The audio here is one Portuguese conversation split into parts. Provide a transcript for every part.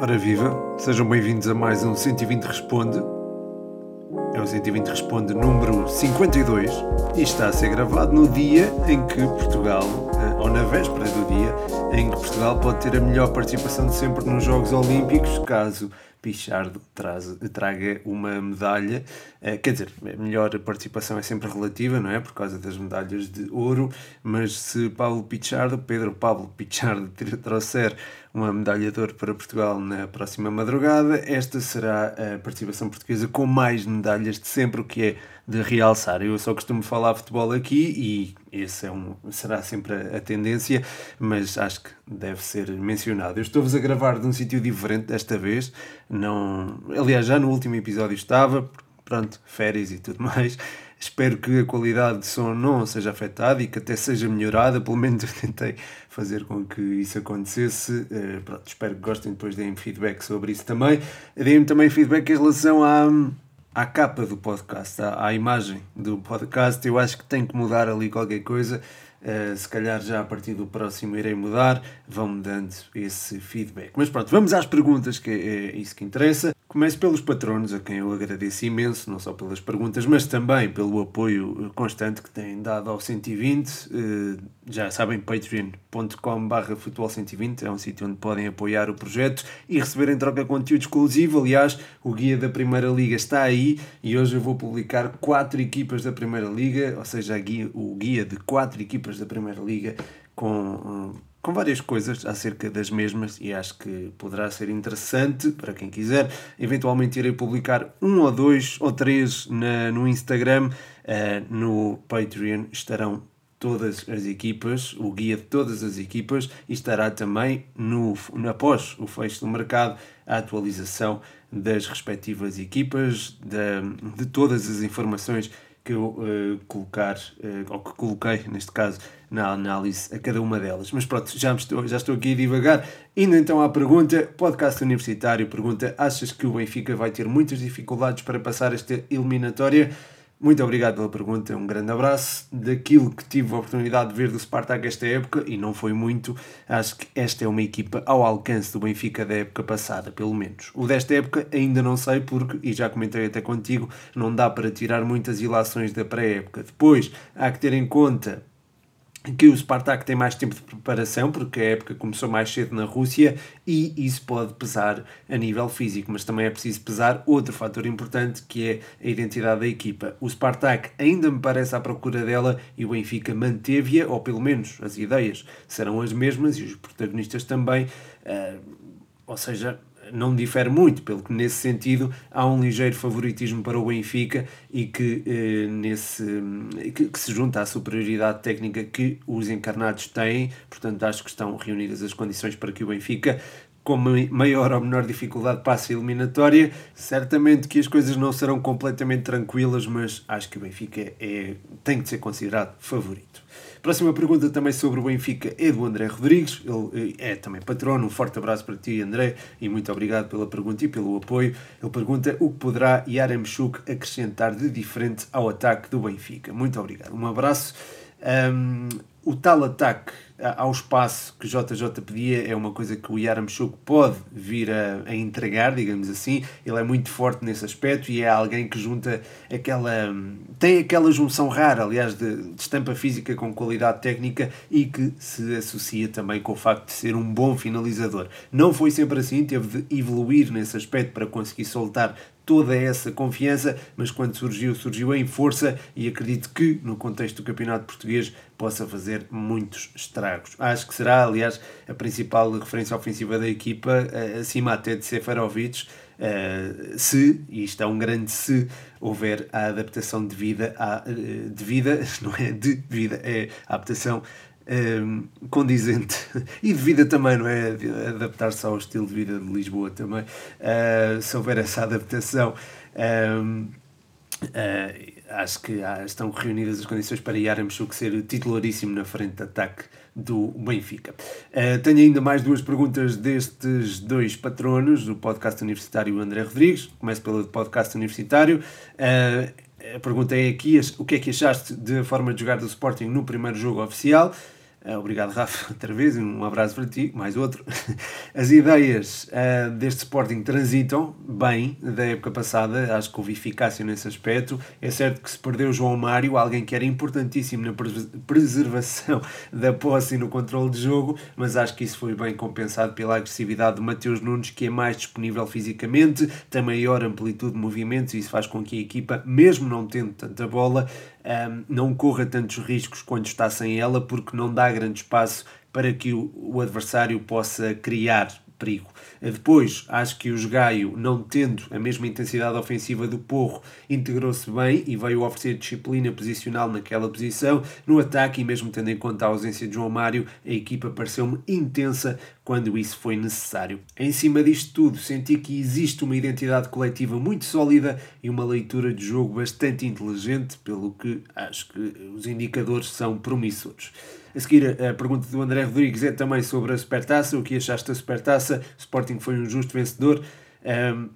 Ora viva, sejam bem-vindos a mais um 120 Responde. É o 120 Responde número 52 e está a ser gravado no dia em que Portugal, eh, ou na véspera do dia, em que Portugal pode ter a melhor participação de sempre nos Jogos Olímpicos, caso Pichardo traz, traga uma medalha. Uh, quer dizer, a melhor participação é sempre relativa, não é? Por causa das medalhas de ouro, mas se Paulo Pichardo, Pedro Pablo Pichardo, trouxer uma medalha de ouro para Portugal na próxima madrugada, esta será a participação portuguesa com mais medalhas de sempre, o que é de realçar. Eu só costumo falar futebol aqui e esse é um, será sempre a, tendência, mas acho que deve ser mencionado. Eu estou-vos a gravar de um sítio diferente desta vez, não, aliás, já no último episódio estava, pronto, férias e tudo mais. Espero que a qualidade de som não seja afetada e que até seja melhorada. Pelo menos eu tentei fazer com que isso acontecesse. Uh, pronto, espero que gostem. Depois deem-me feedback sobre isso também. Deem-me também feedback em relação à, à capa do podcast, à, à, imagem do podcast. Eu acho que tem que mudar ali qualquer coisa. Uh, se calhar já a partir do próximo irei mudar. Vão-me dando esse feedback. Mas pronto, vamos às perguntas, que é isso que interessa. Começo pelos patronos, a quem eu agradeço imenso, não só pelas perguntas, mas também pelo apoio constante que têm dado ao 120. Eh, já sabem, patreon.com.br futebol120 é um sítio onde podem apoiar o projeto e receber em troca conteúdo exclusivo. Aliás, o guia da Primeira Liga está aí e hoje eu vou publicar quatro equipas da Primeira Liga, ou seja, o guia de quatro equipas da Primeira Liga com com várias coisas acerca das mesmas e acho que poderá ser interessante para quem quiser. Eventualmente irei publicar um ou dois ou três na, no Instagram. Uh, no Patreon estarão todas as equipas, o guia de todas as equipas e estará também no, após o fecho do mercado a atualização das respectivas equipas, de, de todas as informações que eu uh, colocar, uh, ou que coloquei neste caso, na análise a cada uma delas. Mas pronto, já estou, já estou aqui a divagar. Indo então à pergunta, podcast universitário pergunta: achas que o Benfica vai ter muitas dificuldades para passar esta eliminatória? Muito obrigado pela pergunta, um grande abraço. Daquilo que tive a oportunidade de ver do Spartak esta época, e não foi muito, acho que esta é uma equipa ao alcance do Benfica da época passada, pelo menos. O desta época ainda não sei porque, e já comentei até contigo, não dá para tirar muitas ilações da pré-época. Depois, há que ter em conta que o Spartak tem mais tempo de preparação, porque a época começou mais cedo na Rússia e isso pode pesar a nível físico, mas também é preciso pesar outro fator importante que é a identidade da equipa. O Spartak ainda me parece à procura dela e o Benfica manteve-a, ou pelo menos as ideias serão as mesmas e os protagonistas também, uh, ou seja, não difere muito, pelo que nesse sentido há um ligeiro favoritismo para o Benfica e que, eh, nesse, que, que, se junta à superioridade técnica que os encarnados têm, portanto acho que estão reunidas as condições para que o Benfica com maior ou menor dificuldade passe a eliminatória. Certamente que as coisas não serão completamente tranquilas, mas acho que o Benfica é, tem que ser considerado favorito. Próxima pergunta também sobre o Benfica é do André Rodrigues, ele eh, é também patrono. Um forte abraço para ti, André, e muito obrigado pela pergunta e pelo apoio. Ele pergunta o que poderá Yaremchuk acrescentar de diferente ao ataque do Benfica. Muito obrigado. Um abraço. Um, o tal ataque ao espaço que JJ pedia é uma coisa que o Yaramchuk pode vir a, a, entregar, digamos assim. Ele é muito forte nesse aspecto e é alguém que junta aquela. tem aquela junção rara, aliás, de, de estampa física com qualidade técnica e que se associa também com o facto de ser um bom finalizador. Não foi sempre assim, teve de evoluir nesse aspecto para conseguir soltar toda essa confiança, mas quando surgiu, surgiu em força e acredito que, no contexto do Campeonato Português, possa fazer muitos estragos. Acho que será, aliás, a principal referência ofensiva da equipa, eh, acima até de Seferovic, Uh, se, e isto é um grande se, houver a adaptação de vida, a, uh, de vida, não é de vida, é a adaptação um, condizente e de vida também, não é? Adaptar-se ao estilo de vida de Lisboa também, uh, se houver essa adaptação. Um, uh, acho que ah, estão reunidas as condições para Yaramchuk ser titularíssimo na frente de ataque do Benfica. Uh, tenho ainda mais duas perguntas destes dois patronos do podcast universitário André Rodrigues. Começo pelo podcast universitário. Uh, a pergunta é aqui: o que é que achaste da forma de jogar do Sporting no primeiro jogo oficial? Uh, obrigado, Rafa, outra vez. Um abraço para ti, mais outro. As ideias uh, deste Sporting transitam bem da época passada, acho que houve eficácia nesse aspecto. É certo que se perdeu João Mário, alguém que era importantíssimo na preservação da posse e no controle de jogo, mas acho que isso foi bem compensado pela agressividade de Mateus Nunes, que é mais disponível fisicamente, tem maior amplitude de movimentos e isso faz com que a equipa, mesmo não tendo tanta bola, um, não corra tantos riscos quando está sem ela, porque não dá grande espaço para que o, o adversário possa criar perigo. Depois, acho que o Gaio, não tendo a mesma intensidade ofensiva do Porro, integrou-se bem e veio oferecer disciplina posicional naquela posição. No ataque, e mesmo tendo em conta a ausência de João Mário, a equipa pareceu-me intensa quando isso foi necessário. Em cima disto tudo, senti que existe uma identidade coletiva muito sólida e uma leitura de jogo bastante inteligente, pelo que acho que os indicadores são promissores. A seguir, a pergunta do André Rodrigues é também sobre a Supertaça. O que achaste da Supertaça? O Sporting foi um justo vencedor. Um,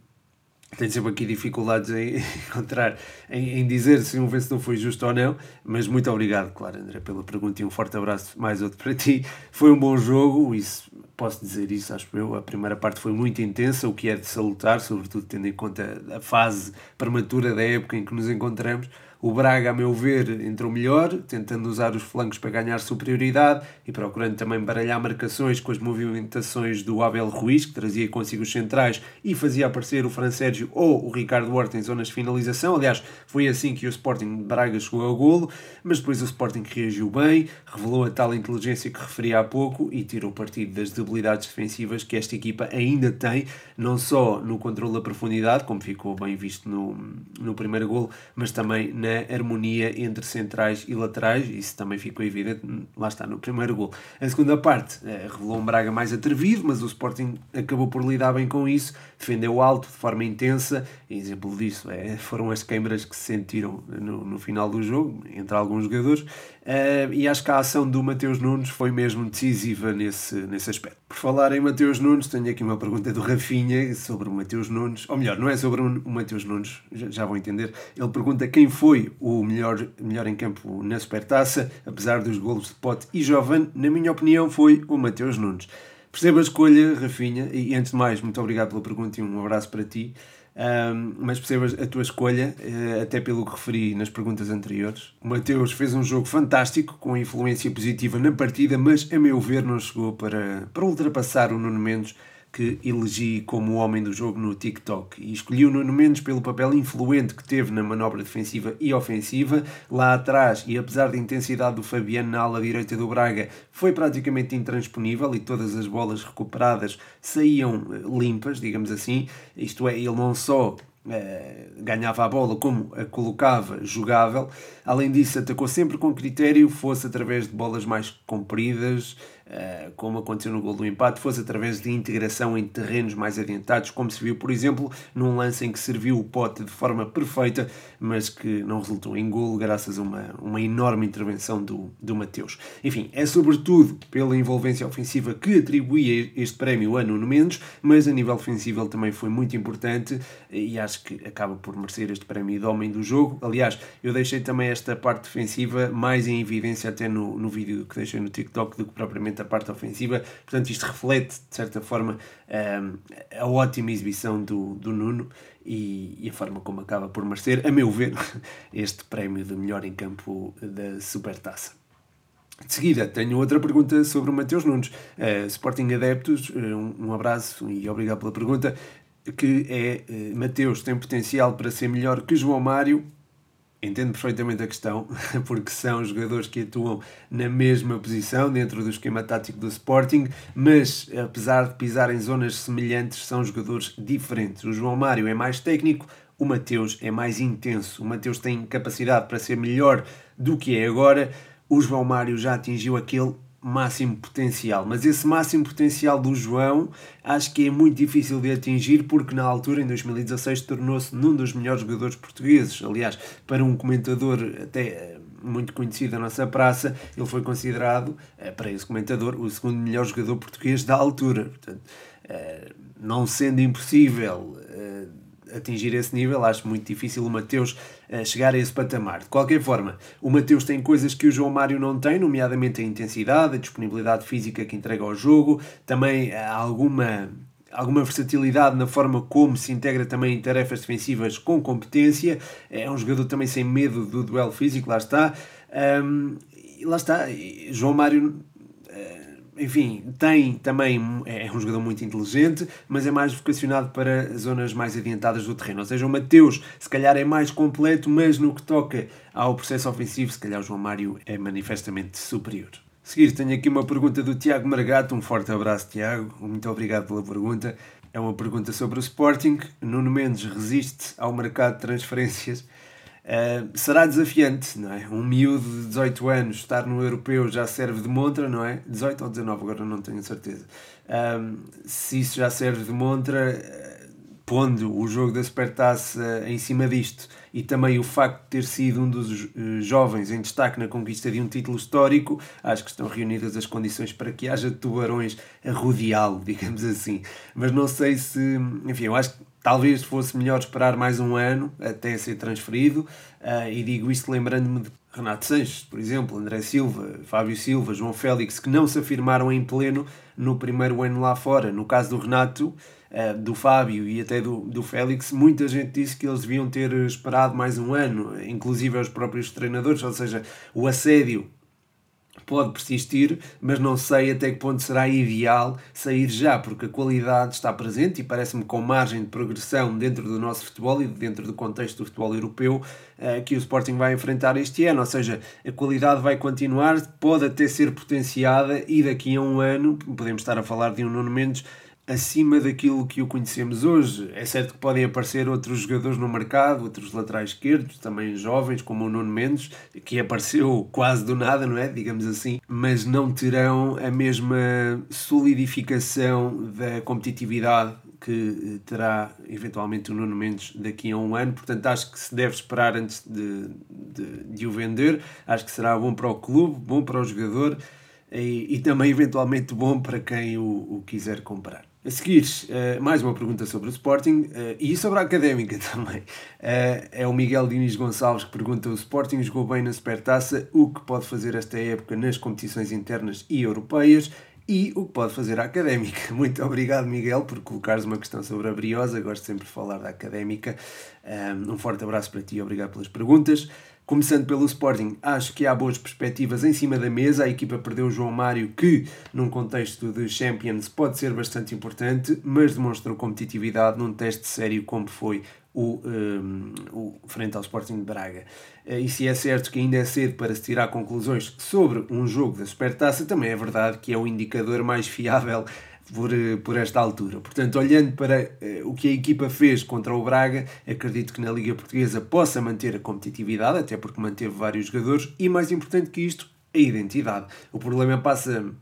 tenho sempre aqui dificuldades em encontrar, em, em, dizer se um vencedor foi justo ou não, mas muito obrigado, claro, André, pela pergunta e um forte abraço, mais outro para ti. Foi um bom jogo, isso posso dizer isso, acho eu. A primeira parte foi muito intensa, o que é de salutar, sobretudo tendo em conta a fase prematura da época em que nos encontramos. O Braga, a meu ver, entrou melhor, tentando usar os flancos para ganhar superioridade e procurando também baralhar marcações com as movimentações do Abel Ruiz, que trazia consigo os centrais e fazia aparecer o Fran Sérgio ou o Ricardo Horta em zonas de finalização. Aliás, foi assim que o Sporting de Braga chegou ao golo, mas depois o Sporting reagiu bem, revelou a tal inteligência que referi há pouco e tirou partido das debilidades defensivas que esta equipa ainda tem, não só no controle da profundidade, como ficou bem visto no, no primeiro golo, mas também na harmonia entre centrais e laterais, isso também ficou evidente, lá está, no primeiro gol. A segunda parte eh, revelou um Braga mais atrevido, mas o Sporting acabou por lidar bem com isso, defendeu alto, de forma intensa, exemplo disso é, foram as queimbras que se sentiram no, no final do jogo, entre alguns jogadores, Uh, e acho que a ação do Mateus Nunes foi mesmo decisiva nesse, nesse aspecto. Por falar em Mateus Nunes, tenho aqui uma pergunta do Rafinha sobre o Mateus Nunes, ou melhor, não é sobre o Mateus Nunes, já, já vão entender. Ele pergunta quem foi o melhor, melhor em campo na Supertaça, apesar dos golos de Pote e Jovan, na minha opinião, foi o Mateus Nunes. Perceba a escolha, Rafinha, e antes de mais, muito obrigado pela pergunta e um abraço para ti. Um, mas percebas a tua escolha, uh, até pelo que referi nas perguntas anteriores. O Mateus fez um jogo fantástico, com influência positiva na partida, mas a meu ver não chegou para, para ultrapassar o Nuno Mendes que elegi como o homem do jogo no TikTok e escolhi o Nuno Mendes pelo papel influente que teve na manobra defensiva e ofensiva. Lá atrás, e apesar da intensidade do Fabiano na ala direita do Braga, foi praticamente intransponível e todas as bolas recuperadas saíam eh, limpas, digamos assim. Isto é, ele não só eh, ganhava a bola como a colocava jogável. Além disso, atacou sempre com critério, fosse através de bolas mais compridas, como aconteceu no gol do empate, fosse através de integração em terrenos mais adiantados, como se viu, por exemplo, num lance em que serviu o pote de forma perfeita, mas que não resultou em golo graças a uma, uma enorme intervenção do, do Mateus. Enfim, é sobretudo pela envolvência ofensiva que atribuía este prémio a Nuno Mendes, mas a nível ofensivo ele também foi muito importante e acho que acaba por merecer este prémio de homem do jogo. Aliás, eu deixei também esta parte defensiva mais em evidência até no, no vídeo que deixei no TikTok do que propriamente a parte ofensiva. Portanto, isto reflete, de certa forma, ehm, a ótima exibição do, do Nuno e, a forma como acaba por merecer, a meu ver, este prémio de melhor em campo da Supertaça. De seguida, tenho outra pergunta sobre o Mateus Nunes. Uh, Sporting Adeptos, uh, um, um, abraço e obrigado pela pergunta. Que é uh, Mateus tem potencial para ser melhor que João Mário entendo perfeitamente a questão, porque são jogadores que atuam na mesma posição dentro do esquema tático do Sporting, mas apesar de pisar em zonas semelhantes, são jogadores diferentes. O João Mário é mais técnico, o Mateus é mais intenso. O Mateus tem capacidade para ser melhor do que é agora. O João Mário já atingiu aquele máximo potencial, mas esse máximo potencial do João acho que é muito difícil de atingir porque na altura, em 2016, tornou-se num dos melhores jogadores portugueses. Aliás, para um comentador até eh, muito conhecido da nossa praça, ele foi considerado, eh, para esse comentador, o segundo melhor jogador português da altura. Portanto, eh, não sendo impossível atingir esse nível, acho muito difícil o Mateus uh, chegar a esse patamar. De qualquer forma, o Mateus tem coisas que o João Mário não tem, nomeadamente a intensidade, a disponibilidade física que entrega ao jogo, também uh, alguma alguma versatilidade na forma como se integra também em tarefas defensivas com competência. É um jogador também sem medo do duelo físico, lá está. Um, lá está, João Mário enfim, tem também, é um jogador muito inteligente, mas é mais vocacionado para zonas mais adiantadas do terreno. Ou seja, o Mateus, se calhar, é mais completo, mas no que toca ao processo ofensivo, se calhar o João Mário é manifestamente superior. A seguir, tenho aqui uma pergunta do Tiago Margato. Um forte abraço, Tiago. Muito obrigado pela pergunta. É uma pergunta sobre o Sporting. Nuno Mendes resiste ao mercado de transferências Uh, será desafiante, não é? Um miúdo de 18 anos estar no europeu já serve de montra, não é? 18 ou 19, agora não tenho certeza. Um, se isso já serve de montra, uh, pondo o jogo da Supertaça em cima disto e também o facto de ter sido um dos uh, jovens em destaque na conquista de um título histórico, acho que estão reunidas as condições para que haja tubarões a rodeá-lo, digamos assim. Mas não sei se. Enfim, eu acho que Talvez fosse melhor esperar mais um ano até ser transferido, uh, e digo isto lembrando-me de Renato Sanches, por exemplo, André Silva, Fábio Silva, João Félix, que não se afirmaram em pleno no primeiro ano lá fora. No caso do Renato, uh, do Fábio e até do, do Félix, muita gente disse que eles deviam ter esperado mais um ano, inclusive os próprios treinadores, ou seja, o assédio pode persistir, mas não sei até que ponto será ideal sair já, porque a qualidade está presente e parece-me com margem de progressão dentro do nosso futebol e dentro do contexto do futebol europeu eh, que o Sporting vai enfrentar este ano. Ou seja, a qualidade vai continuar, pode até ser potenciada e daqui a um ano podemos estar a falar de um Nuno Mendes acima daquilo que o conhecemos hoje. É certo que podem aparecer outros jogadores no mercado, outros laterais esquerdos, também jovens, como o Nuno Mendes, que apareceu quase do nada, não é? Digamos assim, mas não terão a mesma solidificação da competitividade que terá eventualmente o Nuno Mendes daqui a um ano, portanto acho que se deve esperar antes de, de, de o vender, acho que será bom para o clube, bom para o jogador e, e também eventualmente bom para quem o, o quiser comprar. A seguir, uh, mais uma pergunta sobre o Sporting uh, e sobre a Académica também. Uh, é o Miguel Diniz Gonçalves que pergunta: o Sporting jogou bem na Supertaça, o que pode fazer esta época nas competições internas e europeias e o que pode fazer a Académica. Muito obrigado, Miguel, por colocares uma questão sobre a Briosa. Gosto sempre de falar da Académica. Um forte abraço para ti obrigado pelas perguntas. Começando pelo Sporting, acho que há boas perspectivas em cima da mesa. A equipa perdeu o João Mário, que num contexto de Champions pode ser bastante importante, mas demonstrou competitividade num teste sério como foi o, um, o frente ao Sporting de Braga. Eh, e se é certo que ainda é cedo para se tirar conclusões sobre um jogo da Supertaça, também é verdade que é o indicador mais fiável por, eh, por esta altura. Portanto, olhando para uh, o que a equipa fez contra o Braga, acredito que na Liga Portuguesa possa manter a competitividade, até porque manteve vários jogadores, e mais importante que isto, a identidade. O problema passa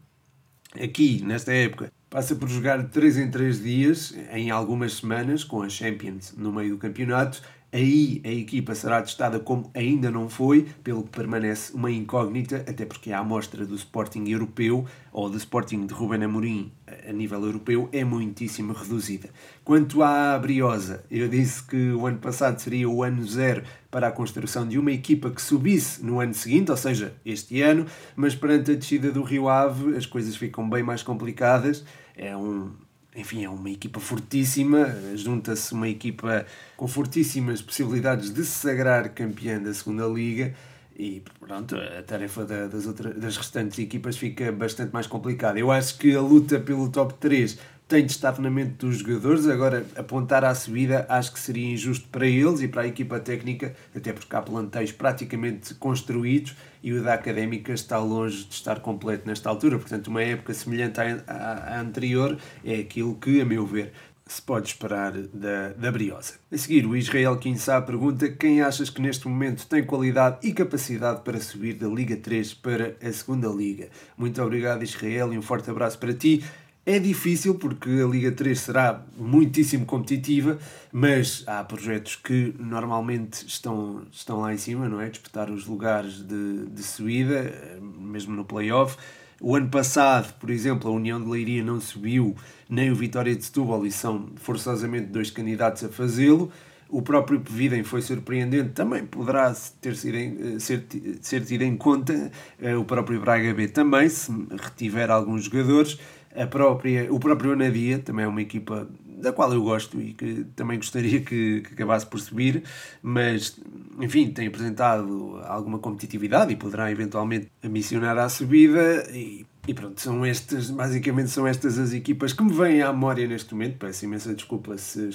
aqui, nesta época, passa por jogar 3 em 3 dias, em algumas semanas, com a Champions no meio do campeonato, Aí a equipa será testada como ainda não foi, pelo que permanece uma incógnita, até porque a amostra do Sporting europeu ou do Sporting de Ruben Amorim a nível europeu é muitíssimo reduzida. Quanto à Briosa, eu disse que o ano passado seria o ano zero para a construção de uma equipa que subisse no ano seguinte, ou seja, este ano, mas perante a descida do Rio Ave as coisas ficam bem mais complicadas. É um, enfim, é uma equipa fortíssima, junta-se uma equipa com fortíssimas possibilidades de se sagrar campeã da segunda liga e pronto, a tarefa das, outras, das restantes equipas fica bastante mais complicada. Eu acho que a luta pelo top 3 tem de estar na mente dos jogadores. Agora, apontar à subida acho que seria injusto para eles e para a equipa técnica, até porque há plantéis praticamente construídos e o da Académica está longe de estar completo nesta altura. Portanto, uma época semelhante à, anterior é aquilo que, a meu ver, se pode esperar da, da Briosa. A seguir, o Israel Kinsá pergunta quem achas que neste momento tem qualidade e capacidade para subir da Liga 3 para a segunda Liga. Muito obrigado, Israel, e um forte abraço para ti. É difícil porque a Liga 3 será muitíssimo competitiva, mas há projetos que normalmente estão, estão lá em cima, não é? Disputar os lugares de, de subida, mesmo no playoff. O ano passado, por exemplo, a União de Leiria não subiu, nem o Vitória de Setúbal, e são forçosamente dois candidatos a fazê-lo. O próprio Pevidem foi surpreendente, também poderá ter sido em, ser, ser tido em conta. O próprio Braga B também, se retiver alguns jogadores. A própria, o próprio Anadia também é uma equipa da qual eu gosto e que também gostaria que, que, acabasse por subir, mas enfim, tem apresentado alguma competitividade e poderá eventualmente ambicionar à subida e, e pronto, são estas, basicamente são estas as equipas que me vêm à memória neste momento, peço imensa desculpa se,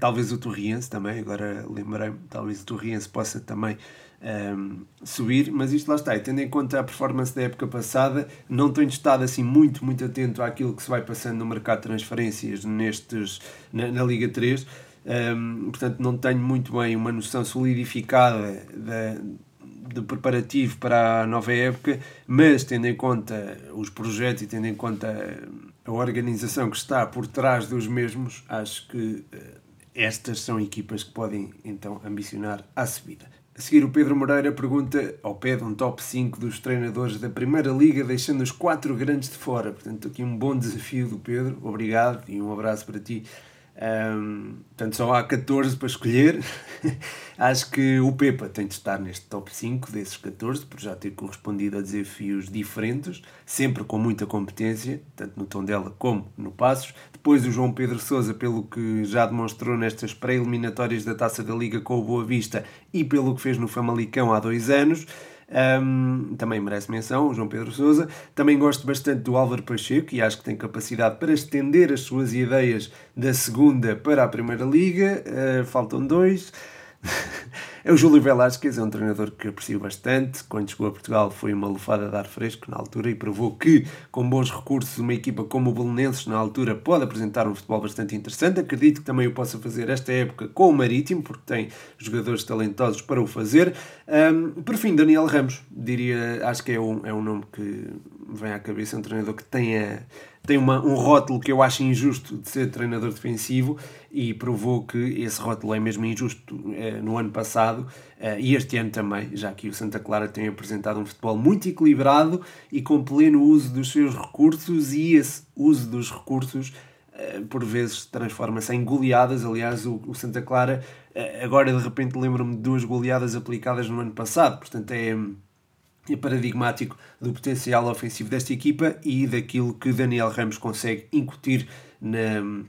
talvez o Torriense também, agora lembrei-me, talvez o Torriense possa também um, subir, mas isto lá está, e tendo em conta a performance da época passada, não tenho estado assim muito, muito atento àquilo que se vai passando no mercado de transferências nestes, na, na Liga 3, um, portanto não tenho muito bem uma noção solidificada da, do preparativo para a nova época, mas tendo em conta os projetos e tendo em conta a organização que está por trás dos mesmos, acho que uh, estas são equipas que podem então ambicionar a subida. Seguir, o Pedro Moreira pergunta ao pé de um top 5 dos treinadores da Primeira Liga, deixando os quatro grandes de fora. Portanto, aqui um bom desafio do Pedro. Obrigado e um abraço para ti. Um, portanto, só há 14 para escolher. Acho que o Pepa tem de estar neste top 5 desses 14, por já ter correspondido a desafios diferentes, sempre com muita competência, tanto no tom dela como no Passos. Depois o João Pedro Sousa, pelo que já demonstrou nestas pré-eliminatórias da Taça da Liga com o Boa Vista e pelo que fez no Famalicão há dois anos. Um, também merece menção, o João Pedro Souza. Também gosto bastante do Álvaro Pacheco e acho que tem capacidade para estender as suas ideias da segunda para a Primeira Liga. Uh, faltam dois. é o Júlio Velasquez, é um treinador que aprecio bastante. Quando chegou a Portugal foi uma lufada de ar fresco na altura e provou que, com bons recursos, uma equipa como o Belenenses na altura pode apresentar um futebol bastante interessante. Acredito que também o possa fazer esta época com o Marítimo, porque tem jogadores talentosos para o fazer. Um, por fim, Daniel Ramos, diria, acho que é um, é um nome que vem à cabeça, um treinador que tenha tem uma, um rótulo que eu acho injusto de ser treinador defensivo e provou que esse rótulo é mesmo injusto eh, no ano passado eh, e este ano também, já que o Santa Clara tem apresentado um futebol muito equilibrado e com pleno uso dos seus recursos e esse uso dos recursos eh, por vezes transforma-se em goleadas. Aliás, o, o Santa Clara, agora de repente lembro-me de duas goleadas aplicadas no ano passado, portanto é é paradigmático do potencial ofensivo desta equipa e daquilo que Daniel Ramos consegue incutir na,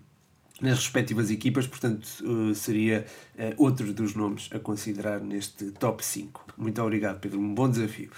nas respectivas equipas, portanto, uh, seria uh, outro dos nomes a considerar neste top 5. Muito obrigado, Pedro, um bom desafio.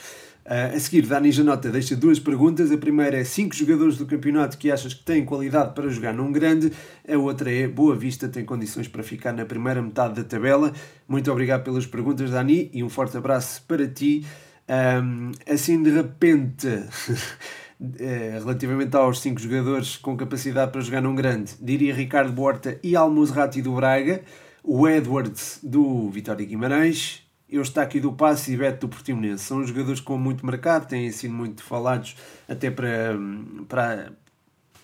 Uh, a seguir, Dani Janota deixa duas perguntas. A primeira é 5 jogadores do campeonato que achas que têm qualidade para jogar num grande. A outra é Boa Vista tem condições para ficar na primeira metade da tabela. Muito obrigado pelas perguntas, Dani, e um forte abraço para ti. Um, assim, de repente, eh, relativamente aos cinco jogadores com capacidade para jogar num grande, diria Ricardo Borta e Almuzrati do Braga, o Edwards do Vitória Guimarães, eu aqui do Passe e Beto do Portimonense. São jogadores com muito mercado, têm sido muito falados até para, para,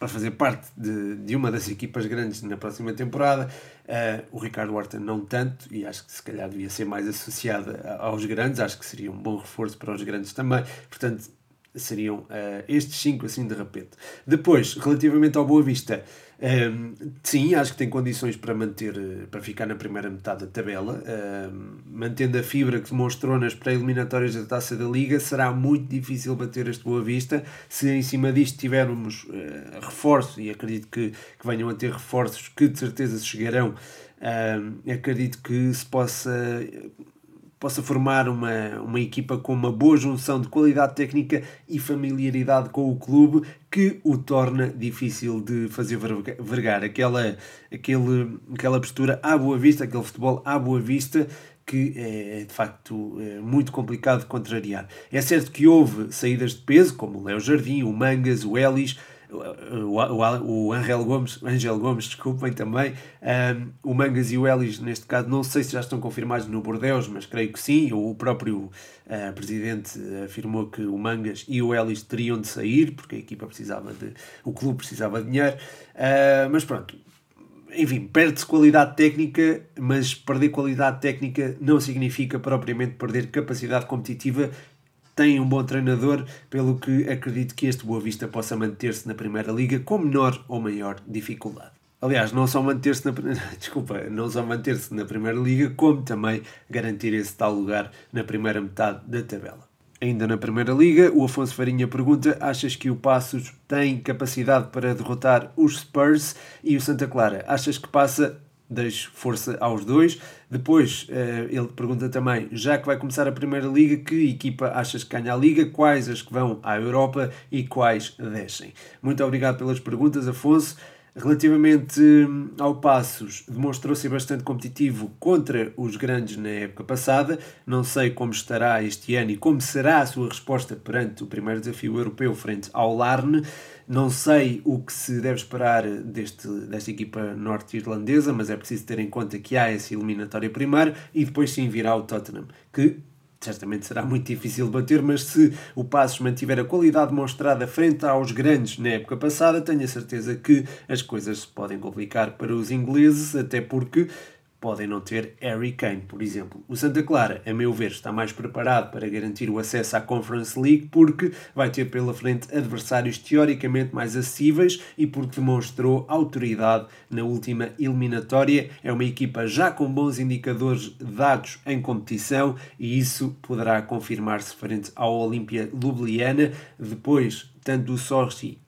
para fazer parte de, de uma das equipas grandes na próxima temporada. Uh, o Ricardo Horta não tanto, e acho que se calhar devia ser mais associado aos grandes, acho que seria um bom reforço para os grandes também. Portanto, seriam uh, estes cinco assim de repente. Depois, relativamente ao Boa Vista, um, sim, acho que tem condições para manter, eh, para ficar na primeira metade da tabela, um, mantendo a fibra que demonstrou nas pré-eliminatórias da Taça da Liga, será muito difícil bater este Boa Vista. Se em cima disto tivermos uh, reforço, e acredito que, que venham a ter reforços que de certeza chegarão, ehm, acredito que se possa possa formar uma, uma equipa com uma boa junção de qualidade técnica e familiaridade com o clube que o torna difícil de fazer vergar. Aquela, aquele, aquela postura à boa vista, aquele futebol à boa vista que é de facto é muito complicado de contrariar. É certo que houve saídas de peso, como o Léo Jardim, o Mangas, o Elis, o, o, o Angel Gomes, Angel Gomes, desculpem também, um, o Mangas e o Elis, neste caso, não sei se já estão confirmados no Bordeus, mas creio que sim. O próprio uh, presidente afirmou que o Mangas e o Elis teriam de sair, porque a equipa precisava de. o clube precisava de dinheiro. Uh, mas pronto, enfim, perde-se qualidade técnica, mas perder qualidade técnica não significa propriamente perder capacidade competitiva tem um bom treinador, pelo que acredito que este Boa Vista possa manter-se na Primeira Liga com menor ou maior dificuldade. Aliás, não só manter-se na desculpa, não só manter-se na Primeira Liga, como também garantir esse tal lugar na primeira metade da tabela. Ainda na Primeira Liga, o Afonso Farinha pergunta: achas que o Passos tem capacidade para derrotar os Spurs e o Santa Clara? Achas que passa? Deixo força aos dois. Depois eh, ele pergunta também: já que vai começar a Primeira Liga, que equipa achas que ganha a Liga? Quais as que vão à Europa e quais descem? Muito obrigado pelas perguntas, Afonso. Relativamente hum, ao Passos, demonstrou ser bastante competitivo contra os grandes na época passada. Não sei como estará este ano e como será a sua resposta perante o primeiro desafio europeu frente ao Larne. Não sei o que se deve esperar deste, desta equipa norte-irlandesa, mas é preciso ter em conta que há essa eliminatória primeiro e depois sim virá o Tottenham, que certamente será muito difícil bater, mas se o Passos mantiver a qualidade demonstrada frente aos grandes na época passada, tenho a certeza que as coisas se podem complicar para os ingleses, até porque podem não ter Harry Kane, por exemplo. O Santa Clara, a meu ver, está mais preparado para garantir o acesso à Conference League porque vai ter pela frente adversários teoricamente mais acessíveis e porque demonstrou autoridade na última eliminatória. É uma equipa já com bons indicadores dados em competição e isso poderá confirmar-se frente ao Olímpia Ljubljana. Depois, tanto o Sochi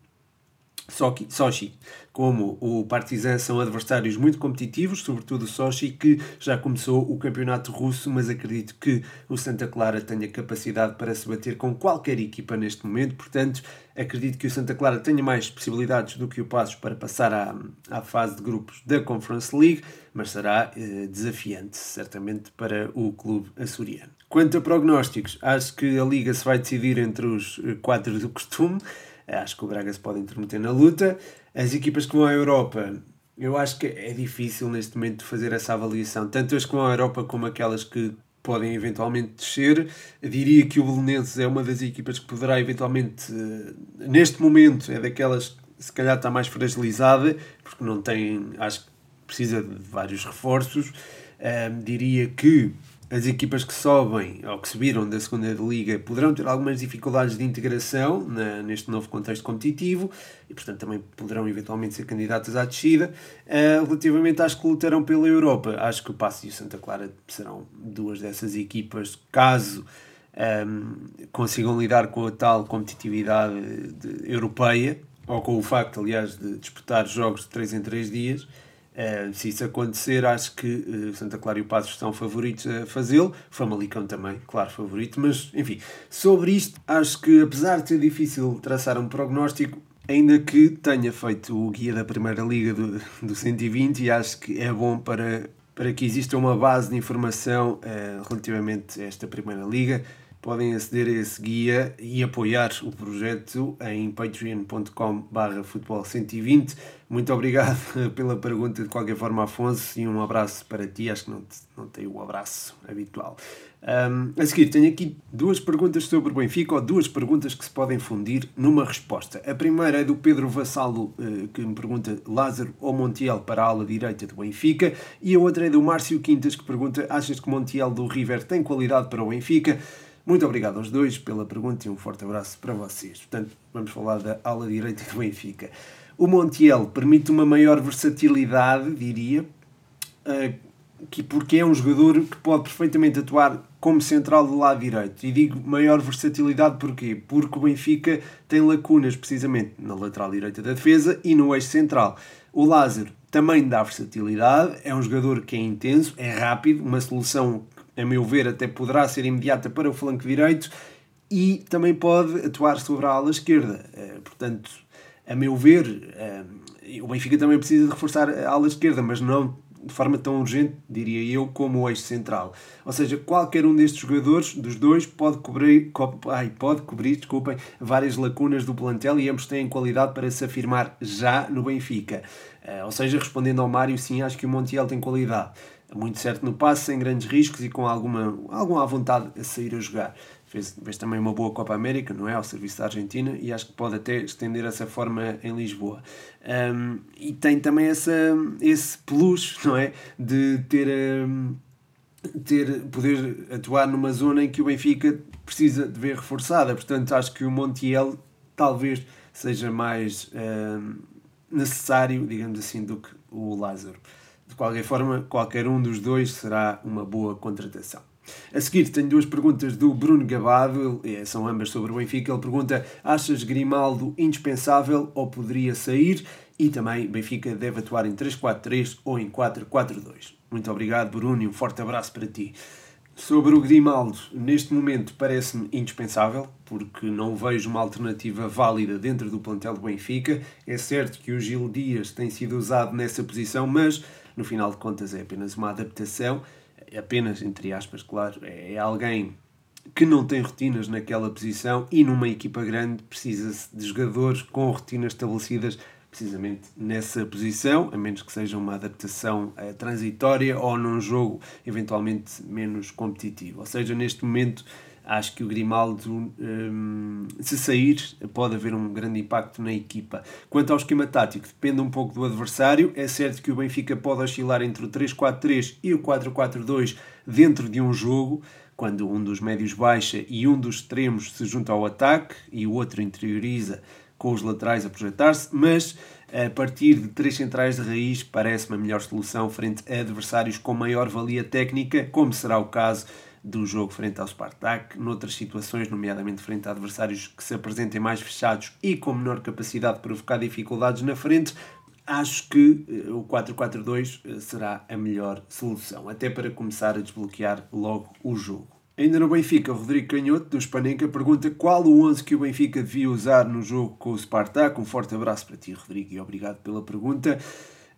Sochi como o Partizan são adversários muito competitivos, sobretudo o Sochi, que já começou o campeonato russo, mas acredito que o Santa Clara tenha capacidade para se bater com qualquer equipa neste momento, portanto, acredito que o Santa Clara tenha mais possibilidades do que o Passos para passar à, à fase de grupos da Conference League, mas será eh, desafiante, certamente, para o clube açoriano. Quanto a prognósticos, acho que a Liga se vai decidir entre os eh, quatro do costume. Acho que o Braga se pode intermeter na luta. As equipas que vão à Europa, eu acho que é difícil neste momento fazer essa avaliação. Tanto as que vão à Europa como aquelas que podem eventualmente descer. Eu diria que o Belenenses é uma das equipas que poderá eventualmente, eh, neste momento, é daquelas que se calhar está mais fragilizada, porque não tem, acho que precisa de vários reforços. Um, diria que as equipas que sobem ou que subiram da segunda liga poderão ter algumas dificuldades de integração na, neste novo contexto competitivo e, portanto, também poderão eventualmente ser candidatas à descida. Uh, relativamente às que lutarão pela Europa, acho que o Passo e o Santa Clara serão duas dessas equipas, caso um, consigam lidar com a tal competitividade de, europeia ou com o facto, aliás, de disputar jogos de 3 em 3 dias Uh, se isso acontecer, acho que uh, Santa Clara e o Passos são favoritos a fazê-lo. Famalicão também, claro, favorito. Mas, enfim, sobre isto, acho que apesar de ser difícil traçar um prognóstico, ainda que tenha feito o guia da Primeira Liga do, do 120, e acho que é bom para, para que exista uma base de informação uh, relativamente a esta Primeira Liga podem aceder a esse guia e apoiar o projeto em patreon.com.br futebol120. Muito obrigado pela pergunta de qualquer forma, Afonso, e um abraço para ti. Acho que não, não tenho o abraço habitual. Um, a seguir, tenho aqui duas perguntas sobre o Benfica, ou duas perguntas que se podem fundir numa resposta. A primeira é do Pedro Vassalo, uh, que me pergunta Lázaro ou Montiel para a ala direita do Benfica, e a outra é do Márcio Quintas, que pergunta achas que Montiel do River tem qualidade para o Benfica? Muito obrigado aos dois pela pergunta e um forte abraço para vocês. Portanto, vamos falar da ala direita do Benfica. O Montiel permite uma maior versatilidade, diria, eh, que porque é um jogador que pode perfeitamente atuar como central do lado direito. E digo maior versatilidade porquê? Porque o Benfica tem lacunas precisamente na lateral direita da defesa e no eixo central. O Lázaro também dá versatilidade, é um jogador que é intenso, é rápido, uma solução a meu ver, até poderá ser imediata para o flanco direito e também pode atuar sobre a ala esquerda. Eh, portanto, a meu ver, eh, o Benfica também precisa de reforçar a ala esquerda, mas não de forma tão urgente, diria eu, como o eixo central. Ou seja, qualquer um destes jogadores, dos dois, pode cobrir, co ai, pode cobrir desculpem, várias lacunas do plantel e ambos têm qualidade para se afirmar já no Benfica. Uh, ou seja, respondendo ao Mário, sim, acho que o Montiel tem qualidade muito certo no passe, sem grandes riscos e com alguma, alguma vontade a sair a jogar. Fez, fez também uma boa Copa América, não é? Ao serviço da Argentina e acho que pode até estender essa forma em Lisboa. Um, e tem também essa, esse plus, não é? De ter, um, ter, poder atuar numa zona em que o Benfica precisa de ver reforçada. Portanto, acho que o Montiel talvez seja mais. Necessário, digamos assim, do que o Lázaro. De qualquer forma, qualquer um dos dois será uma boa contratação. A seguir, tenho duas perguntas do Bruno Gabado, eh, são ambas sobre o Benfica. Ele pergunta: Achas Grimaldo indispensável ou poderia sair? E também, Benfica deve atuar em 3-4-3 ou em 4-4-2. Muito obrigado, Bruno, e um forte abraço para ti. Sobre o Grimaldo, neste momento parece-me indispensável, porque não vejo uma alternativa válida dentro do plantel do Benfica. É certo que o Gil Dias tem sido usado nessa posição, mas no final de contas é apenas uma adaptação, apenas entre aspas, claro, é alguém que não tem rotinas naquela posição e numa equipa grande precisa-se de jogadores com rotinas estabelecidas precisamente nessa posição, a menos que seja uma adaptação uh, transitória ou num jogo eventualmente menos competitivo. Ou seja, neste momento acho que o Grimaldo, um, se sair, pode haver um grande impacto na equipa. Quanto ao esquema tático, depende um pouco do adversário. É certo que o Benfica pode oscilar entre o 3-4-3 e o 4-4-2 dentro de um jogo, quando um dos médios baixa e um dos extremos se junta ao ataque e o outro interioriza com os laterais a projetar-se, mas a partir de três centrais de raiz parece-me a melhor solução frente a adversários com maior valia técnica, como será o caso do jogo frente ao Spartak, noutras situações, nomeadamente frente a adversários que se apresentem mais fechados e com menor capacidade de provocar dificuldades na frente, acho que eh, o 4-4-2 eh, será a melhor solução, até para começar a desbloquear logo o jogo. Ainda no Benfica, o Rodrigo Canhoto, do Spanenka, pergunta qual o 11 que o Benfica devia usar no jogo com o Spartak. Um forte abraço para ti, Rodrigo, e obrigado pela pergunta.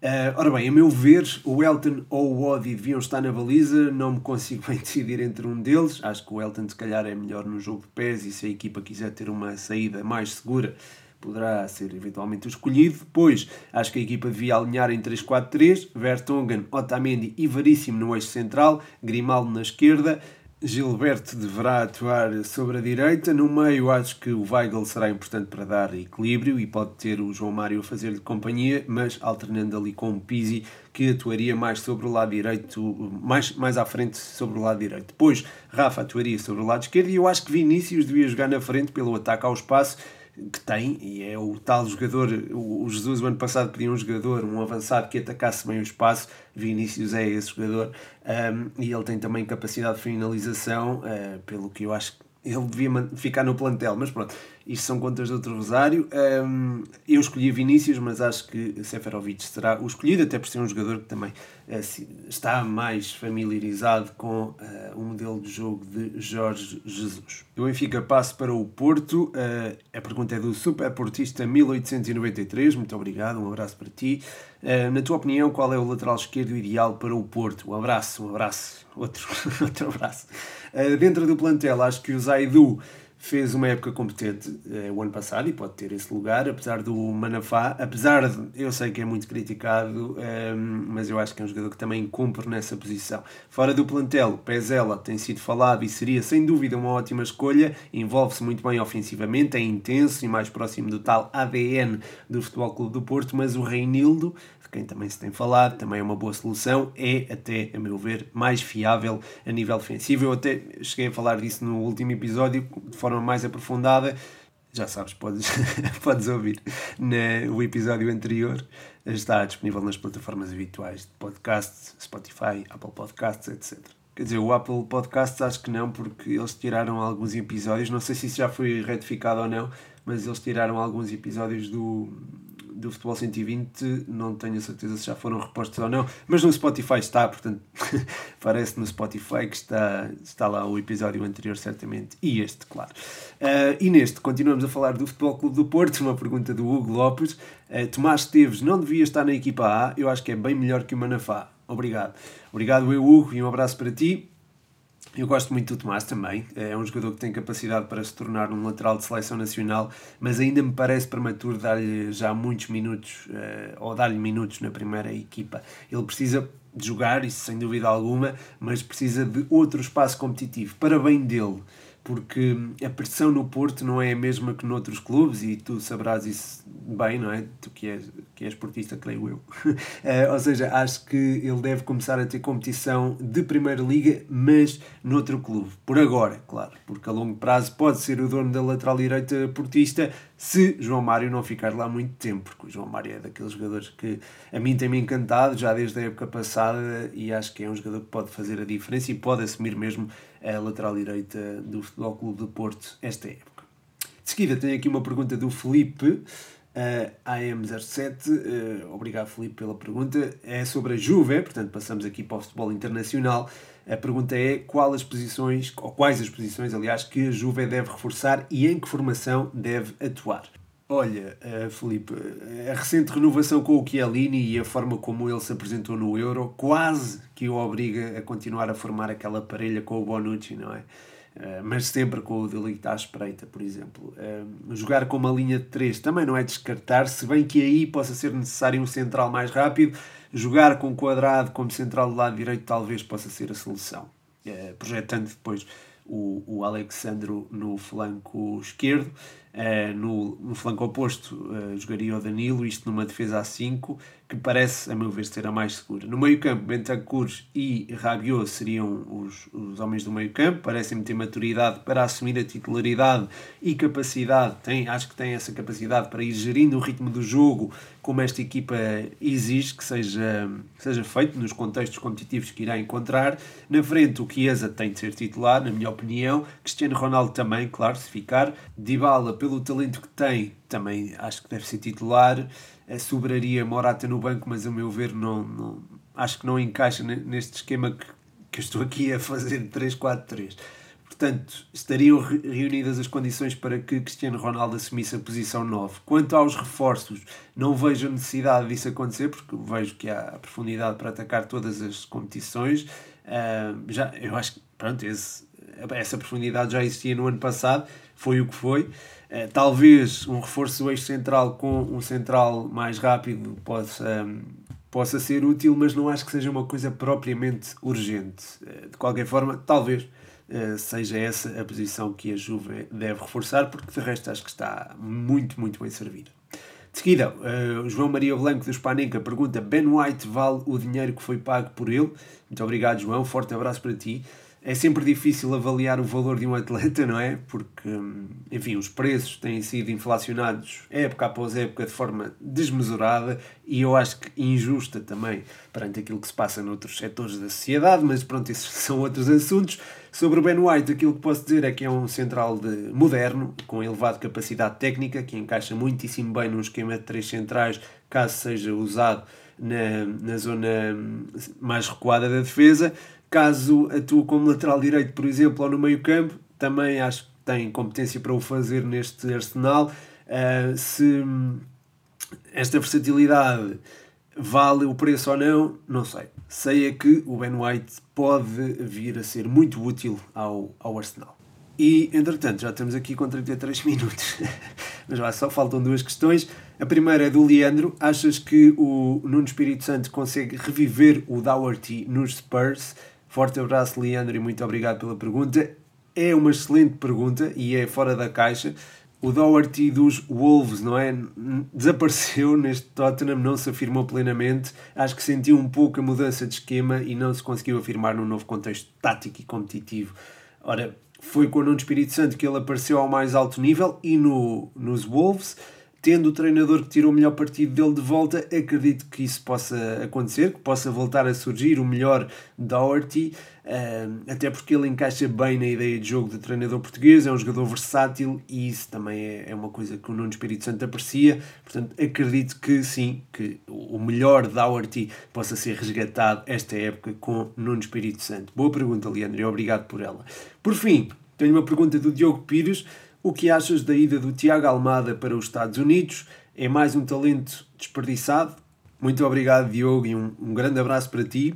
Uh, ora bem, a meu ver, o Elton ou o Odi deviam estar na baliza, não me consigo bem decidir entre um deles. Acho que o Elton, se calhar, é melhor no jogo de pés e se a equipa quiser ter uma saída mais segura, poderá ser eventualmente o escolhido. Depois, acho que a equipa devia alinhar em 3-4-3, Vertonghen, Otamendi e Veríssimo no eixo central, Grimaldo na esquerda. Gilberto deverá atuar sobre a direita. No meio, acho que o Weigl será importante para dar equilíbrio e pode ter o João Mário a fazer-lhe companhia, mas alternando ali com o Pizzi, que atuaria mais sobre o lado direito, mais, mais à frente sobre o lado direito. Depois, Rafa atuaria sobre o lado esquerdo e eu acho que Vinícius devia jogar na frente pelo ataque ao espaço que tem, e é o tal jogador, o Jesus o ano passado pediu um jogador, um avançado que atacasse bem o espaço, Vinícius é esse jogador, um, e ele tem também capacidade de finalização, uh, pelo que eu acho que ele devia ficar no plantel, mas pronto, isto são contas do outro Rosário. Um, eu escolhi Vinícius, mas acho que Seferovic será o escolhido, até por ser um jogador que também uh, está mais familiarizado com uh, o modelo de jogo de Jorge Jesus. O Benfica passo para o Porto. Uh, a pergunta é do Superportista 1893. Muito obrigado, um abraço para ti. na tua opinião, qual é o lateral esquerdo ideal para o Porto? Um abraço, um abraço, outro, outro abraço. Dentro do plantel, acho que o Zaidu fez uma época competente eh, o ano passado e pode ter esse lugar, apesar do Manafá, apesar de eu sei que é muito criticado, eh, mas eu acho que é um jogador que também cumpre nessa posição. Fora do plantel, Pezela tem sido falado e seria sem dúvida uma ótima escolha, envolve-se muito bem ofensivamente, é intenso e mais próximo do tal ADN do Futebol Clube do Porto, mas o Reinildo quem também se tem falado, também é uma boa solução, é até, a meu ver, mais fiável a nível defensivo. Eu até cheguei a falar disso no último episódio de forma mais aprofundada. Já sabes, podes, podes ouvir no episódio anterior. Está disponível nas plataformas habituais de podcast, Spotify, Apple Podcasts, etc. Quer dizer, o Apple Podcasts acho que não, porque eles tiraram alguns episódios, não sei se isso já foi retificado ou não, mas eles tiraram alguns episódios do, do Futebol 120, não tenho a certeza se já foram repostos ou não, mas no Spotify está, portanto, parece no Spotify que está, está lá o episódio anterior, certamente, e este, claro. Uh, e neste, continuamos a falar do Futebol Clube do Porto, uma pergunta do Hugo Lopes. Uh, Tomás Esteves não devia estar na equipa A, eu acho que é bem melhor que o Manafá. Obrigado. Obrigado, eu, Hugo, e um abraço para ti. Eu gosto muito do Tomás também, é um jogador que tem capacidade para se tornar um lateral de seleção nacional, mas ainda me parece prematuro dar-lhe já muitos minutos, uh, ou dar-lhe minutos na primeira equipa. Ele precisa de jogar, isso sem dúvida alguma, mas precisa de outro espaço competitivo, para bem dele porque a pressão no Porto não é a mesma que noutros clubes e tu sabrás isso bem, não é? Tu que és, que és portista, creio eu. uh, ou seja, acho que ele deve começar a ter competição de Primeira Liga, mas noutro clube. Por agora, claro, porque a longo prazo pode ser o dono da lateral direita portista, se João Mário não ficar lá muito tempo, porque o João Mário é daqueles jogadores que a mim tem-me encantado já desde a época passada e acho que é um jogador que pode fazer a diferença e pode assumir mesmo a lateral direita do Futebol Clube do Porto esta época. De seguida tenho aqui uma pergunta do Felipe, Uh, AM07, uh, obrigado Felipe pela pergunta, é sobre a Juve, portanto passamos aqui para o futebol internacional. A pergunta é qual as posições, ou quais as posições, aliás, que a Juve deve reforçar e em que formação deve atuar. Olha, uh, Felipe, a recente renovação com o Chiellini e a forma como ele se apresentou no Euro quase que o obriga a continuar a formar aquela parelha com o Bonucci, não é? Uh, mas sempre com o Delito à espreita, por exemplo. Uh, jogar com uma linha de 3 também não é descartar, se bem que aí possa ser necessário um central mais rápido. Jogar com quadrado como central do lado direito talvez possa ser a solução. Uh, projetando depois o, o Alexandro no flanco esquerdo. No, no flanco oposto jogaria o Danilo, isto numa defesa a 5 que parece, a meu ver, ser a mais segura. No meio-campo, Bentancur e Rabiot seriam os, os homens do meio-campo, parecem-me ter maturidade para assumir a titularidade e capacidade, tem, acho que tem essa capacidade para ir gerindo o ritmo do jogo como esta equipa exige que seja, seja feito nos contextos competitivos que irá encontrar. Na frente, o Chiesa tem de ser titular, na minha opinião. Cristiano Ronaldo também, claro, se ficar. Dybala, pelo talento que tem, também acho que deve ser titular sobraria Morata no banco, mas a meu ver não, não acho que não encaixa neste esquema que, que estou aqui a fazer 3-4-3. Portanto, estariam reunidas as condições para que Cristiano Ronaldo assumisse a posição 9. Quanto aos reforços, não vejo a necessidade disso acontecer, porque vejo que há profundidade para atacar todas as competições. Uh, já, eu acho que pronto, esse, essa profundidade já existia no ano passado, foi o que foi. Eh, talvez um reforço do eixo central com um central mais rápido possa, um, possa ser útil, mas não acho que seja uma coisa propriamente urgente. Uh, de qualquer forma, talvez uh, seja essa a posição que a Juve deve reforçar, porque de resto acho que está muito, muito bem servida. De seguida, uh, João Maria Blanco do Spanenka pergunta: Ben White vale o dinheiro que foi pago por ele? Muito obrigado, João. Forte abraço para ti é sempre difícil avaliar o valor de um atleta, não é? Porque, enfim, os preços têm sido inflacionados época após época de forma desmesurada e eu acho que injusta também perante aquilo que se passa noutros setores da sociedade, mas pronto, esses são outros assuntos. Sobre o Ben White, aquilo que posso dizer é que é um central de moderno, com elevada capacidade técnica, que encaixa muitíssimo bem num esquema de três centrais, caso seja usado na, na zona mais recuada da defesa Caso atue como lateral direito, por exemplo, ou no meio campo, também acho que tem competência para o fazer neste arsenal. Uh, se esta versatilidade vale o preço ou não, não sei. Sei é que o Ben White pode vir a ser muito útil ao, ao Arsenal. E, entretanto, já estamos aqui com 33 minutos. Mas lá, só faltam duas questões. A primeira é do Leandro. Achas que o Nuno Espírito Santo consegue reviver o Doherty nos Spurs? Forte abraço, Leandro, e muito obrigado pela pergunta. É uma excelente pergunta e é fora da caixa. O Doherty dos Wolves, não é? Desapareceu neste Tottenham, não se afirmou plenamente. Acho que sentiu um pouco a mudança de esquema e não se conseguiu afirmar num novo contexto tático e competitivo. Ora, foi com o Nuno Espírito Santo que ele apareceu ao mais alto nível e no, nos Wolves tendo o treinador que tirou o melhor partido dele de volta, acredito que isso possa acontecer, que possa voltar a surgir o melhor Doherty, até porque ele encaixa bem na ideia de jogo do treinador português, é um jogador versátil e isso também é, é uma coisa que o Nuno Espírito Santo aprecia, portanto acredito que sim, que o melhor Doherty possa ser resgatado esta época com Nuno Espírito Santo. Boa pergunta, Leandro, e obrigado por ela. Por fim, tenho uma pergunta do Diogo Pires, o que achas da ida do Tiago Almada para os Estados Unidos? É mais um talento desperdiçado? Muito obrigado, Diogo, e um, um grande abraço para ti.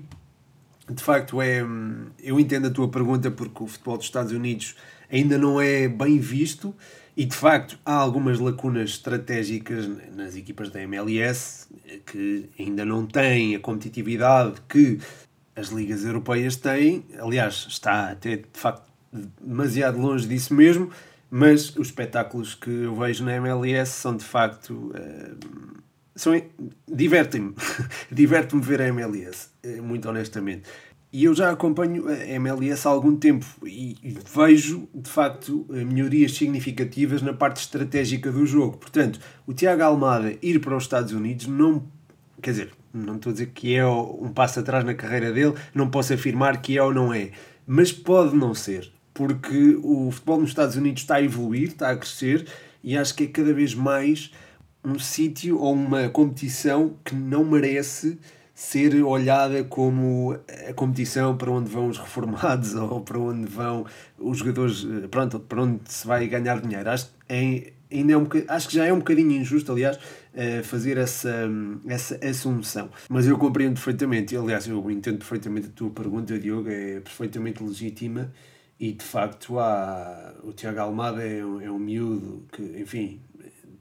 De facto, é, eu entendo a tua pergunta porque o futebol dos Estados Unidos ainda não é bem visto e, de facto, há algumas lacunas estratégicas nas equipas da MLS que ainda não têm a competitividade que as ligas europeias têm. Aliás, está até, de facto, demasiado longe disso mesmo mas os espetáculos que eu vejo na MLS são de facto. Uh, são, divertem-me. Diverte-me ver a MLS, eh, muito honestamente. E eu já acompanho a MLS há algum tempo e vejo, de facto, melhorias significativas na parte estratégica do jogo. Portanto, o Tiago Almada ir para os Estados Unidos não. Quer dizer, não estou a dizer que é um passo atrás na carreira dele, não posso afirmar que é ou não é, mas pode não ser, porque o futebol nos Estados Unidos está a evoluir, está a crescer e acho que é cada vez mais um sítio ou uma competição que não merece ser olhada como a competição para onde vão os reformados ou para onde vão os jogadores, pronto, para onde se vai ganhar dinheiro. Acho, é, ainda é um acho que já é um bocadinho injusto, aliás, eh, fazer essa, essa assunção. Mas eu compreendo perfeitamente, aliás, eu entendo perfeitamente a tua pergunta, Diogo, é perfeitamente legítima e de facto há, o Tiago Almada é um, é um miúdo que, enfim,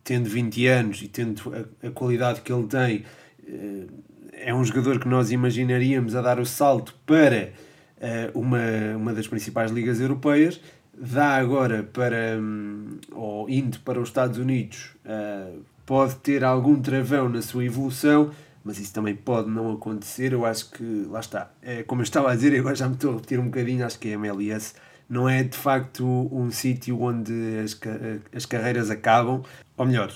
tendo 20 anos e tendo a, a qualidade que ele tem, eh, é um jogador que nós imaginaríamos a dar o salto para uh, uma, uma das principais ligas europeias, dá agora para, um, ou indo para os Estados Unidos, uh, pode ter algum travão na sua evolução, mas isso também pode não acontecer. Eu acho que, lá está, é, como eu estava a dizer, agora já me estou a repetir um bocadinho, acho que a MLS não é de facto um sítio onde as, as carreiras acabam, ou melhor,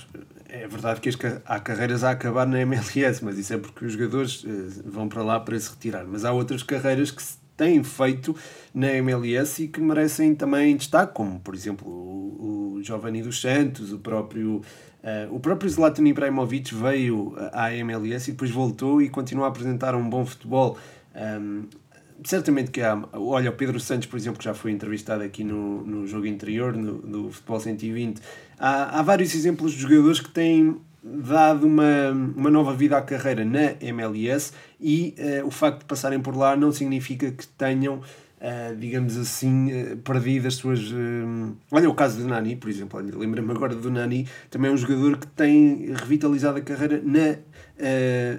é verdade que há carreiras a acabar na MLS, mas isso é porque os jogadores eh, vão para lá para se retirar. Mas há outras carreiras que se têm feito na MLS e que merecem também destaque, como por exemplo o, o Giovanni dos Santos, o próprio, uh, o próprio Zlatan Ibrahimovic veio à MLS e depois voltou e continua a apresentar um bom futebol. Um, certamente que há. Olha, o Pedro Santos, por exemplo, que já foi entrevistado aqui no, no jogo interior, no, no Futebol 120. Há, há vários exemplos de jogadores que têm dado uma, uma nova vida à carreira na MLS e uh, o facto de passarem por lá não significa que tenham. Uh, digamos assim, uh, perdido as suas. Olha o caso do Nani, por exemplo. Lembra-me agora do Nani, também é um jogador que tem revitalizado a carreira na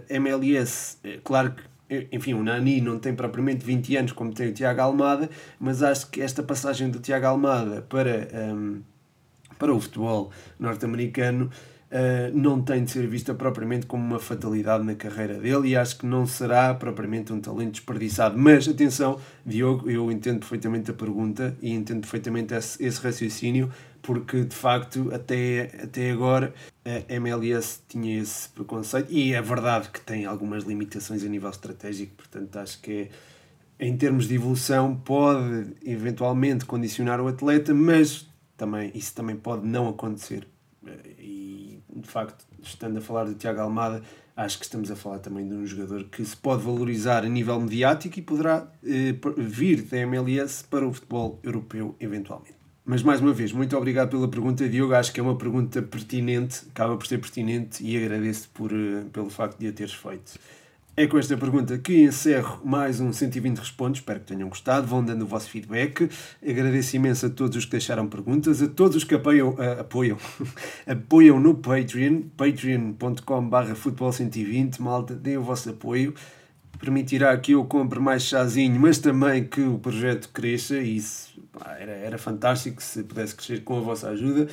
MLS. claro que enfim, o Nani não tem propriamente 20 anos como tem o Tiago Almada, mas acho que esta passagem do Tiago Almada para, um, para o futebol norte-americano uh, não tem de ser vista propriamente como uma fatalidade na carreira dele e acho que não será propriamente um talento desperdiçado. Mas atenção, Diogo, eu entendo perfeitamente a pergunta e entendo perfeitamente esse, esse raciocínio, porque de facto até, até agora a MLS tinha esse preconceito e é verdade que tem algumas limitações a nível estratégico, portanto acho que é, em termos de evolução pode eventualmente condicionar o atleta, mas também, isso também pode não acontecer. E de facto, estando a falar do Tiago Almada, acho que estamos a falar também de um jogador que se pode valorizar a nível mediático e poderá eh, vir da MLS para o futebol europeu eventualmente. Mas mais uma vez, muito obrigado pela pergunta, Diogo. Acho que é uma pergunta pertinente, acaba por ser pertinente e agradeço por, eh, pelo facto de a teres feito. É com esta pergunta que encerro mais um 120 Responde. Espero que tenham gostado. Vão dando o vosso feedback. Agradeço imenso a todos os que deixaram perguntas, a todos os que apoiam, uh, apoiam, apoiam no Patreon, patreon.com.br futebol120. Malta, deem o vosso apoio permitirá que eu compre mais chazinho, mas também que o projeto cresça e isso era, era fantástico se pudesse crescer com a vossa ajuda,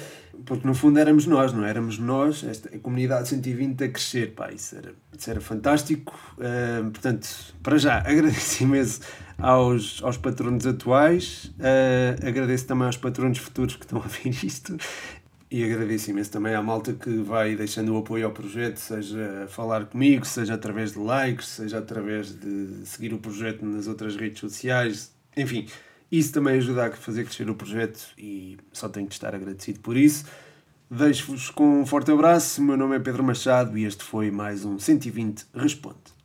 porque no fundo éramos nós, não éramos nós, esta a comunidade 120 a crescer, pá, isso era, isso era fantástico. Uh, portanto, para já, agradeço imenso aos, aos patronos atuais, uh, agradeço também aos patronos futuros que estão a ver isto e agradeço imenso também à malta que vai deixando o apoio ao projeto, seja falar comigo, seja através de likes, seja através de seguir o projeto nas outras redes sociais. Enfim, isso também ajuda a fazer crescer o projeto e só tenho de estar agradecido por isso. Deixo-vos com um forte abraço. Meu nome é Pedro Machado e este foi mais um 120 Responde.